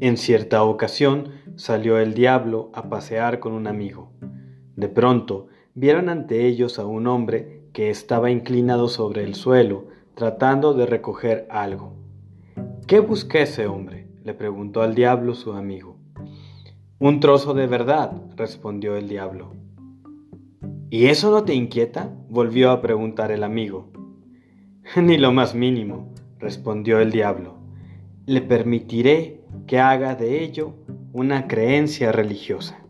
En cierta ocasión salió el diablo a pasear con un amigo. De pronto vieron ante ellos a un hombre que estaba inclinado sobre el suelo tratando de recoger algo. ¿Qué busca ese hombre? le preguntó al diablo su amigo. Un trozo de verdad, respondió el diablo. ¿Y eso no te inquieta? volvió a preguntar el amigo. Ni lo más mínimo, respondió el diablo. Le permitiré que haga de ello una creencia religiosa.